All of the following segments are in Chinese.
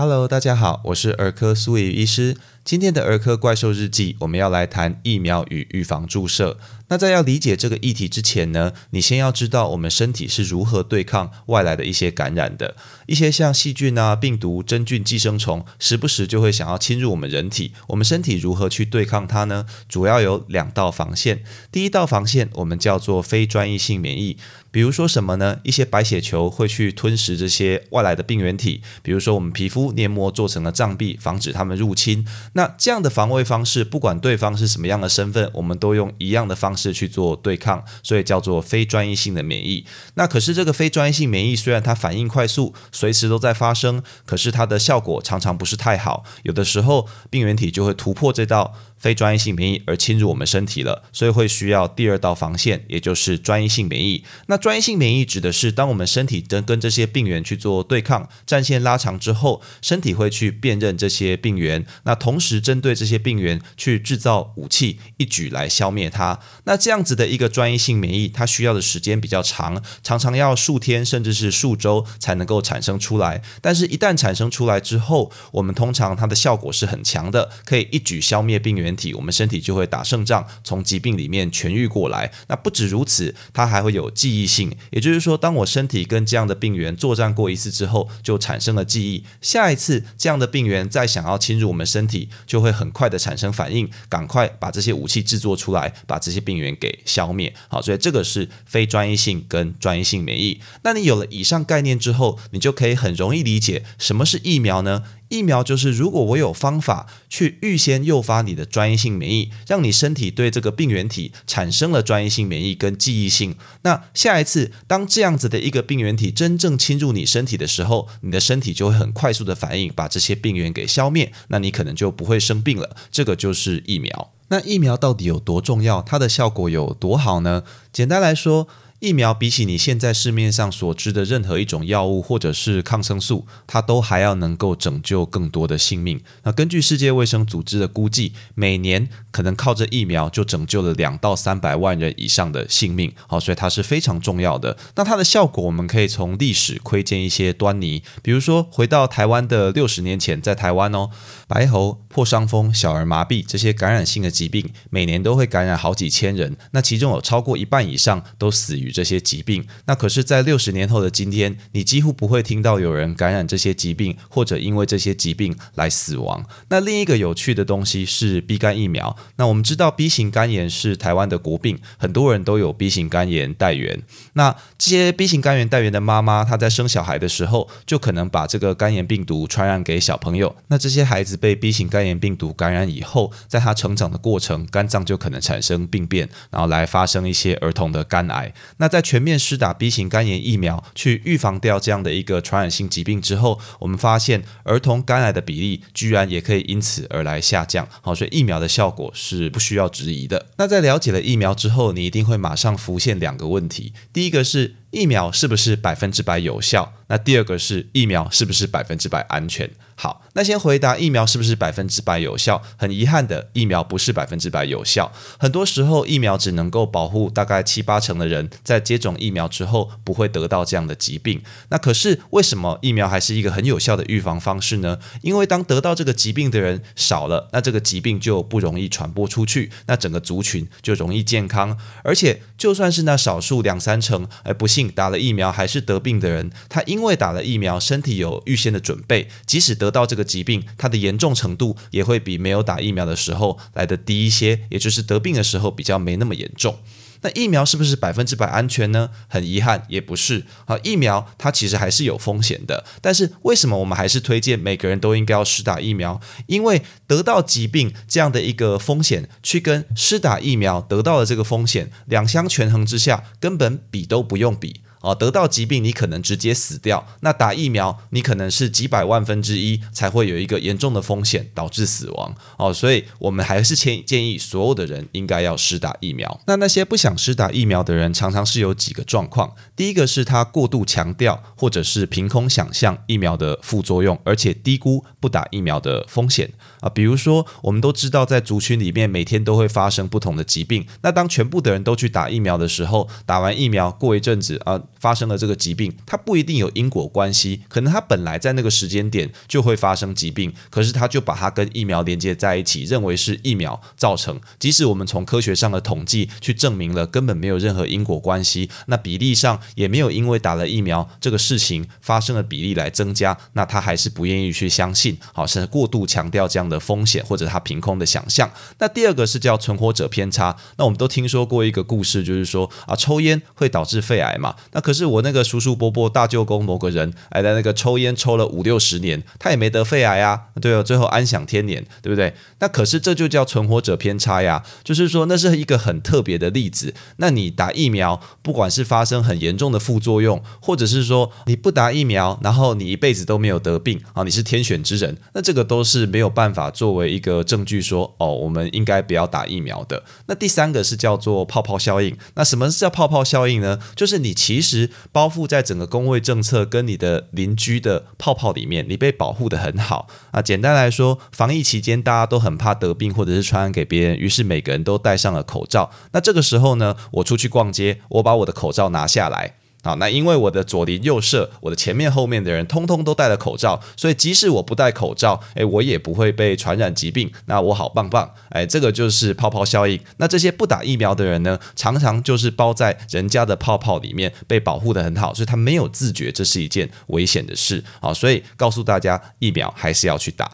Hello，大家好，我是儿科苏怡医师。今天的儿科怪兽日记，我们要来谈疫苗与预防注射。那在要理解这个议题之前呢，你先要知道我们身体是如何对抗外来的一些感染的。一些像细菌啊、病毒、真菌、寄生虫，时不时就会想要侵入我们人体。我们身体如何去对抗它呢？主要有两道防线。第一道防线我们叫做非专一性免疫。比如说什么呢？一些白血球会去吞食这些外来的病原体，比如说我们皮肤黏膜做成了障壁，防止它们入侵。那这样的防卫方式，不管对方是什么样的身份，我们都用一样的方是去做对抗，所以叫做非专一性的免疫。那可是这个非专一性免疫，虽然它反应快速，随时都在发生，可是它的效果常常不是太好。有的时候病原体就会突破这道。非专一性免疫而侵入我们身体了，所以会需要第二道防线，也就是专一性免疫。那专一性免疫指的是，当我们身体跟跟这些病原去做对抗，战线拉长之后，身体会去辨认这些病原，那同时针对这些病原去制造武器，一举来消灭它。那这样子的一个专一性免疫，它需要的时间比较长，常常要数天甚至是数周才能够产生出来。但是，一旦产生出来之后，我们通常它的效果是很强的，可以一举消灭病原。体我们身体就会打胜仗，从疾病里面痊愈过来。那不止如此，它还会有记忆性，也就是说，当我身体跟这样的病原作战过一次之后，就产生了记忆。下一次这样的病原再想要侵入我们身体，就会很快的产生反应，赶快把这些武器制作出来，把这些病原给消灭。好，所以这个是非专一性跟专一性免疫。那你有了以上概念之后，你就可以很容易理解什么是疫苗呢？疫苗就是，如果我有方法去预先诱发你的专一性免疫，让你身体对这个病原体产生了专一性免疫跟记忆性，那下一次当这样子的一个病原体真正侵入你身体的时候，你的身体就会很快速的反应，把这些病原给消灭，那你可能就不会生病了。这个就是疫苗。那疫苗到底有多重要？它的效果有多好呢？简单来说。疫苗比起你现在市面上所知的任何一种药物或者是抗生素，它都还要能够拯救更多的性命。那根据世界卫生组织的估计，每年可能靠着疫苗就拯救了两到三百万人以上的性命。好，所以它是非常重要的。那它的效果，我们可以从历史窥见一些端倪。比如说，回到台湾的六十年前，在台湾哦，白喉、破伤风、小儿麻痹这些感染性的疾病，每年都会感染好几千人。那其中有超过一半以上都死于。这些疾病，那可是，在六十年后的今天，你几乎不会听到有人感染这些疾病，或者因为这些疾病来死亡。那另一个有趣的东西是 B 肝疫苗。那我们知道 B 型肝炎是台湾的国病，很多人都有 B 型肝炎带源。那这些 B 型肝炎带源的妈妈，她在生小孩的时候，就可能把这个肝炎病毒传染给小朋友。那这些孩子被 B 型肝炎病毒感染以后，在他成长的过程，肝脏就可能产生病变，然后来发生一些儿童的肝癌。那在全面施打 B 型肝炎疫苗去预防掉这样的一个传染性疾病之后，我们发现儿童肝癌的比例居然也可以因此而来下降。好，所以疫苗的效果是不需要质疑的。那在了解了疫苗之后，你一定会马上浮现两个问题：第一个是疫苗是不是百分之百有效？那第二个是疫苗是不是百分之百安全？好，那先回答疫苗是不是百分之百有效？很遗憾的，疫苗不是百分之百有效。很多时候，疫苗只能够保护大概七八成的人在接种疫苗之后不会得到这样的疾病。那可是为什么疫苗还是一个很有效的预防方式呢？因为当得到这个疾病的人少了，那这个疾病就不容易传播出去，那整个族群就容易健康。而且，就算是那少数两三成，而不幸打了疫苗还是得病的人，他因为打了疫苗，身体有预先的准备，即使得到这个疾病，它的严重程度也会比没有打疫苗的时候来的低一些，也就是得病的时候比较没那么严重。那疫苗是不是百分之百安全呢？很遗憾，也不是。啊，疫苗它其实还是有风险的。但是为什么我们还是推荐每个人都应该要施打疫苗？因为得到疾病这样的一个风险，去跟施打疫苗得到的这个风险两相权衡之下，根本比都不用比。哦，得到疾病你可能直接死掉，那打疫苗你可能是几百万分之一才会有一个严重的风险导致死亡。哦，所以我们还是建建议所有的人应该要施打疫苗。那那些不想施打疫苗的人，常常是有几个状况。第一个是他过度强调或者是凭空想象疫苗的副作用，而且低估不打疫苗的风险啊。比如说，我们都知道在族群里面每天都会发生不同的疾病，那当全部的人都去打疫苗的时候，打完疫苗过一阵子啊。发生了这个疾病，它不一定有因果关系，可能它本来在那个时间点就会发生疾病，可是他就把它跟疫苗连接在一起，认为是疫苗造成。即使我们从科学上的统计去证明了根本没有任何因果关系，那比例上也没有因为打了疫苗这个事情发生的比例来增加，那他还是不愿意去相信，好，甚至过度强调这样的风险或者他凭空的想象。那第二个是叫存活者偏差，那我们都听说过一个故事，就是说啊，抽烟会导致肺癌嘛。那可是我那个叔叔伯伯大舅公某个人，哎，在那个抽烟抽了五六十年，他也没得肺癌啊，对哦，最后安享天年，对不对？那可是这就叫存活者偏差呀，就是说那是一个很特别的例子。那你打疫苗，不管是发生很严重的副作用，或者是说你不打疫苗，然后你一辈子都没有得病啊，你是天选之人，那这个都是没有办法作为一个证据说哦，我们应该不要打疫苗的。那第三个是叫做泡泡效应。那什么是叫泡泡效应呢？就是你其实包覆在整个工位政策跟你的邻居的泡泡里面，你被保护的很好啊。简单来说，防疫期间大家都很怕得病或者是传染给别人，于是每个人都戴上了口罩。那这个时候呢，我出去逛街，我把我的口罩拿下来。好，那因为我的左邻右舍，我的前面后面的人，通通都戴了口罩，所以即使我不戴口罩，诶，我也不会被传染疾病。那我好棒棒，诶，这个就是泡泡效应。那这些不打疫苗的人呢，常常就是包在人家的泡泡里面，被保护的很好，所以他没有自觉这是一件危险的事。好，所以告诉大家，疫苗还是要去打。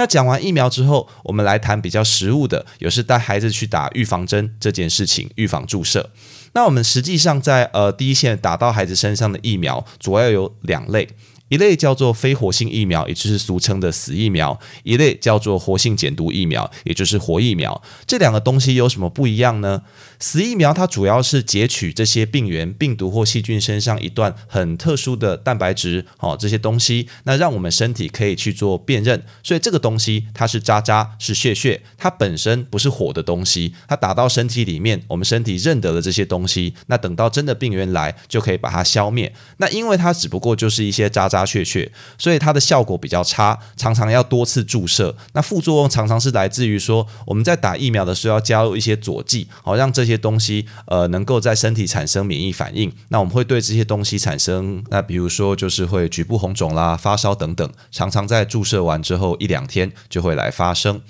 那讲完疫苗之后，我们来谈比较实务的，有是带孩子去打预防针这件事情，预防注射。那我们实际上在呃第一线打到孩子身上的疫苗，主要有两类。一类叫做非活性疫苗，也就是俗称的死疫苗；一类叫做活性减毒疫苗，也就是活疫苗。这两个东西有什么不一样呢？死疫苗它主要是截取这些病原、病毒或细菌身上一段很特殊的蛋白质，哦，这些东西，那让我们身体可以去做辨认。所以这个东西它是渣渣，是血血，它本身不是火的东西，它打到身体里面，我们身体认得了这些东西，那等到真的病原来，就可以把它消灭。那因为它只不过就是一些渣渣。血血，所以它的效果比较差，常常要多次注射。那副作用常常是来自于说，我们在打疫苗的时候要加入一些佐剂，好让这些些东西呃能够在身体产生免疫反应。那我们会对这些东西产生，那比如说就是会局部红肿啦、发烧等等，常常在注射完之后一两天就会来发生。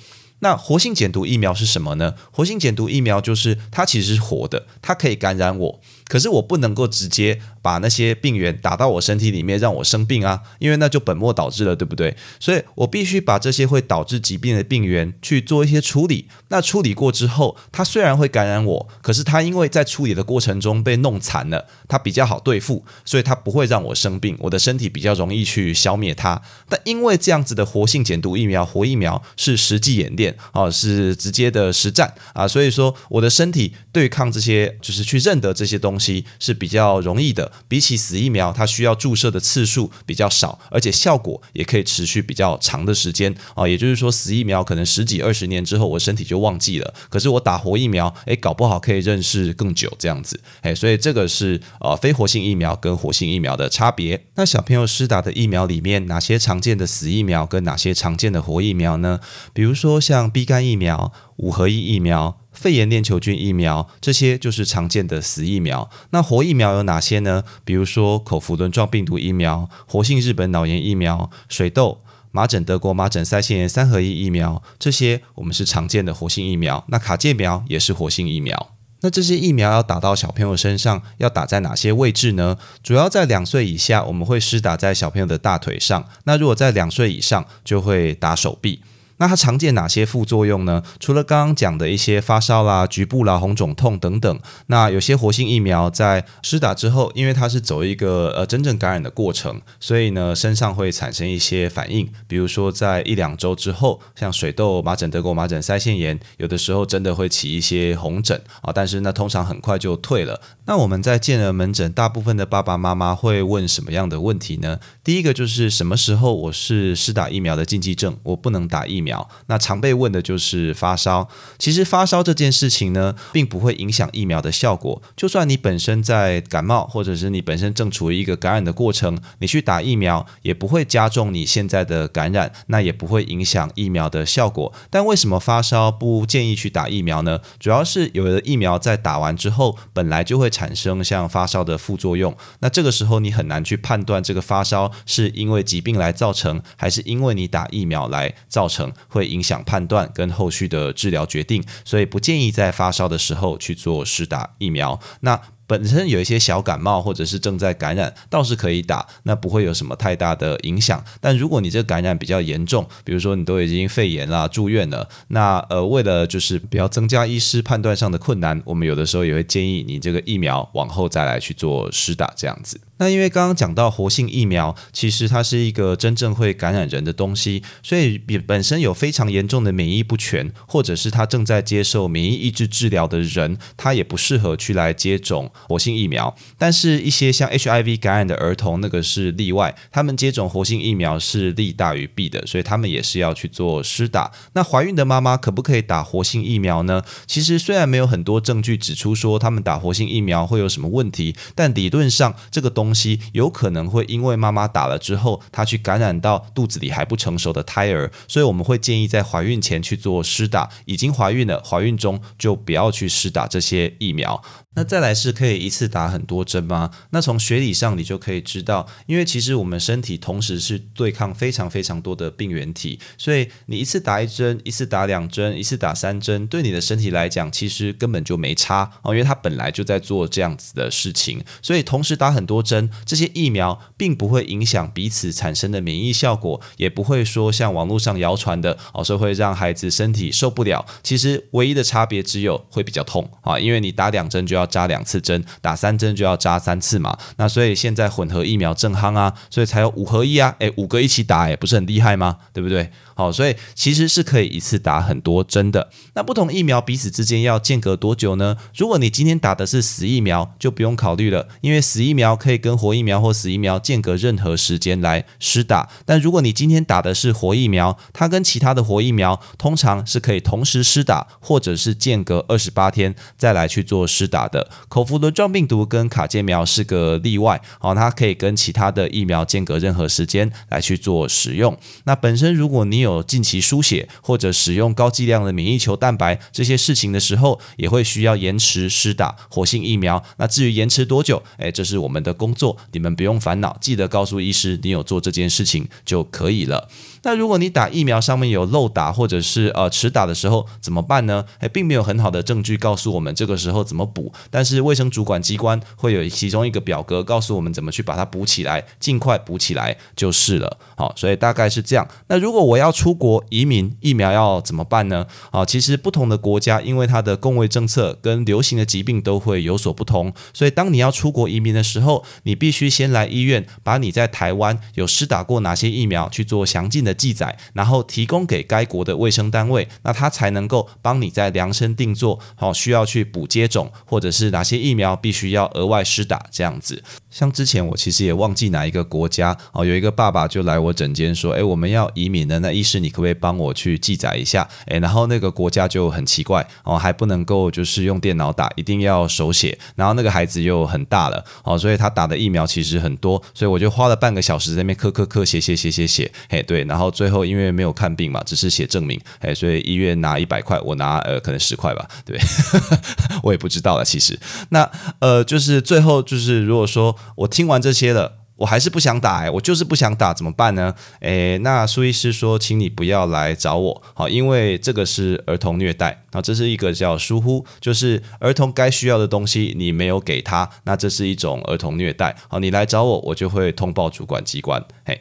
那活性减毒疫苗是什么呢？活性减毒疫苗就是它其实是活的，它可以感染我。可是我不能够直接把那些病原打到我身体里面，让我生病啊，因为那就本末倒置了，对不对？所以我必须把这些会导致疾病的病原去做一些处理。那处理过之后，它虽然会感染我，可是它因为在处理的过程中被弄残了，它比较好对付，所以它不会让我生病，我的身体比较容易去消灭它。但因为这样子的活性减毒疫苗，活疫苗是实际演练啊，是直接的实战啊，所以说我的身体对抗这些，就是去认得这些东西。是比较容易的，比起死疫苗，它需要注射的次数比较少，而且效果也可以持续比较长的时间啊。也就是说，死疫苗可能十几二十年之后，我身体就忘记了。可是我打活疫苗，诶，搞不好可以认识更久这样子。诶，所以这个是呃非活性疫苗跟活性疫苗的差别。那小朋友施打的疫苗里面，哪些常见的死疫苗跟哪些常见的活疫苗呢？比如说像 B 肝疫苗、五合一疫苗。肺炎链球菌疫苗，这些就是常见的死疫苗。那活疫苗有哪些呢？比如说口服轮状病毒疫苗、活性日本脑炎疫苗、水痘、麻疹德国麻疹腮腺炎三合一疫苗，这些我们是常见的活性疫苗。那卡介苗也是活性疫苗。那这些疫苗要打到小朋友身上，要打在哪些位置呢？主要在两岁以下，我们会施打在小朋友的大腿上。那如果在两岁以上，就会打手臂。那它常见哪些副作用呢？除了刚刚讲的一些发烧啦、局部啦、红肿痛等等，那有些活性疫苗在施打之后，因为它是走一个呃真正感染的过程，所以呢身上会产生一些反应，比如说在一两周之后，像水痘、麻疹德国麻疹腮腺炎，有的时候真的会起一些红疹啊，但是那通常很快就退了。那我们在健儿门诊，大部分的爸爸妈妈会问什么样的问题呢？第一个就是什么时候我是施打疫苗的禁忌症，我不能打疫苗。苗？那常被问的就是发烧。其实发烧这件事情呢，并不会影响疫苗的效果。就算你本身在感冒，或者是你本身正处于一个感染的过程，你去打疫苗也不会加重你现在的感染，那也不会影响疫苗的效果。但为什么发烧不建议去打疫苗呢？主要是有的疫苗在打完之后，本来就会产生像发烧的副作用。那这个时候你很难去判断这个发烧是因为疾病来造成，还是因为你打疫苗来造成，会影响判断跟后续的治疗决定。所以不建议在发烧的时候去做施打疫苗。那本身有一些小感冒或者是正在感染，倒是可以打，那不会有什么太大的影响。但如果你这个感染比较严重，比如说你都已经肺炎啦、住院了，那呃，为了就是不要增加医师判断上的困难，我们有的时候也会建议你这个疫苗往后再来去做施打这样子。那因为刚刚讲到活性疫苗，其实它是一个真正会感染人的东西，所以比本身有非常严重的免疫不全，或者是他正在接受免疫抑制治疗的人，他也不适合去来接种活性疫苗。但是，一些像 HIV 感染的儿童，那个是例外，他们接种活性疫苗是利大于弊的，所以他们也是要去做施打。那怀孕的妈妈可不可以打活性疫苗呢？其实虽然没有很多证据指出说他们打活性疫苗会有什么问题，但理论上这个东东西有可能会因为妈妈打了之后，她去感染到肚子里还不成熟的胎儿，所以我们会建议在怀孕前去做施打。已经怀孕了，怀孕中就不要去施打这些疫苗。那再来是可以一次打很多针吗？那从学理上你就可以知道，因为其实我们身体同时是对抗非常非常多的病原体，所以你一次打一针，一次打两针，一次打三针，对你的身体来讲其实根本就没差哦，因为它本来就在做这样子的事情，所以同时打很多针，这些疫苗并不会影响彼此产生的免疫效果，也不会说像网络上谣传的哦，说会让孩子身体受不了。其实唯一的差别只有会比较痛啊，因为你打两针就要。要扎两次针，打三针就要扎三次嘛。那所以现在混合疫苗正夯啊，所以才有五合一啊。诶，五个一起打，诶，不是很厉害吗？对不对？好，所以其实是可以一次打很多针的。那不同疫苗彼此之间要间隔多久呢？如果你今天打的是死疫苗，就不用考虑了，因为死疫苗可以跟活疫苗或死疫苗间隔任何时间来施打。但如果你今天打的是活疫苗，它跟其他的活疫苗通常是可以同时施打，或者是间隔二十八天再来去做施打的。口服轮状病毒跟卡介苗是个例外，好，它可以跟其他的疫苗间隔任何时间来去做使用。那本身如果你有有近期输血或者使用高剂量的免疫球蛋白这些事情的时候，也会需要延迟施打活性疫苗。那至于延迟多久，哎，这是我们的工作，你们不用烦恼，记得告诉医师你有做这件事情就可以了。那如果你打疫苗上面有漏打或者是呃迟打的时候怎么办呢？哎，并没有很好的证据告诉我们这个时候怎么补，但是卫生主管机关会有其中一个表格告诉我们怎么去把它补起来，尽快补起来就是了。好，所以大概是这样。那如果我要出国移民，疫苗要怎么办呢？啊，其实不同的国家因为它的公卫政策跟流行的疾病都会有所不同，所以当你要出国移民的时候，你必须先来医院把你在台湾有施打过哪些疫苗去做详尽的。记载，然后提供给该国的卫生单位，那他才能够帮你在量身定做，好需要去补接种，或者是哪些疫苗必须要额外施打这样子。像之前我其实也忘记哪一个国家哦，有一个爸爸就来我诊间说，哎，我们要移民的，那医师你可不可以帮我去记载一下？哎，然后那个国家就很奇怪哦，还不能够就是用电脑打，一定要手写。然后那个孩子又很大了哦，所以他打的疫苗其实很多，所以我就花了半个小时在那边刻刻刻写写写写写，诶，对，然后最后因为没有看病嘛，只是写证明，哎，所以医院拿一百块，我拿呃可能十块吧，对，我也不知道了，其实那呃就是最后就是如果说。我听完这些了，我还是不想打哎，我就是不想打，怎么办呢？诶，那苏医师说，请你不要来找我，好，因为这个是儿童虐待啊，这是一个叫疏忽，就是儿童该需要的东西你没有给他，那这是一种儿童虐待。好，你来找我，我就会通报主管机关。嘿，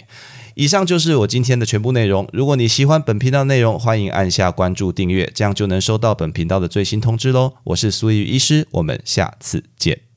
以上就是我今天的全部内容。如果你喜欢本频道内容，欢迎按下关注订阅，这样就能收到本频道的最新通知喽。我是苏玉医师，我们下次见。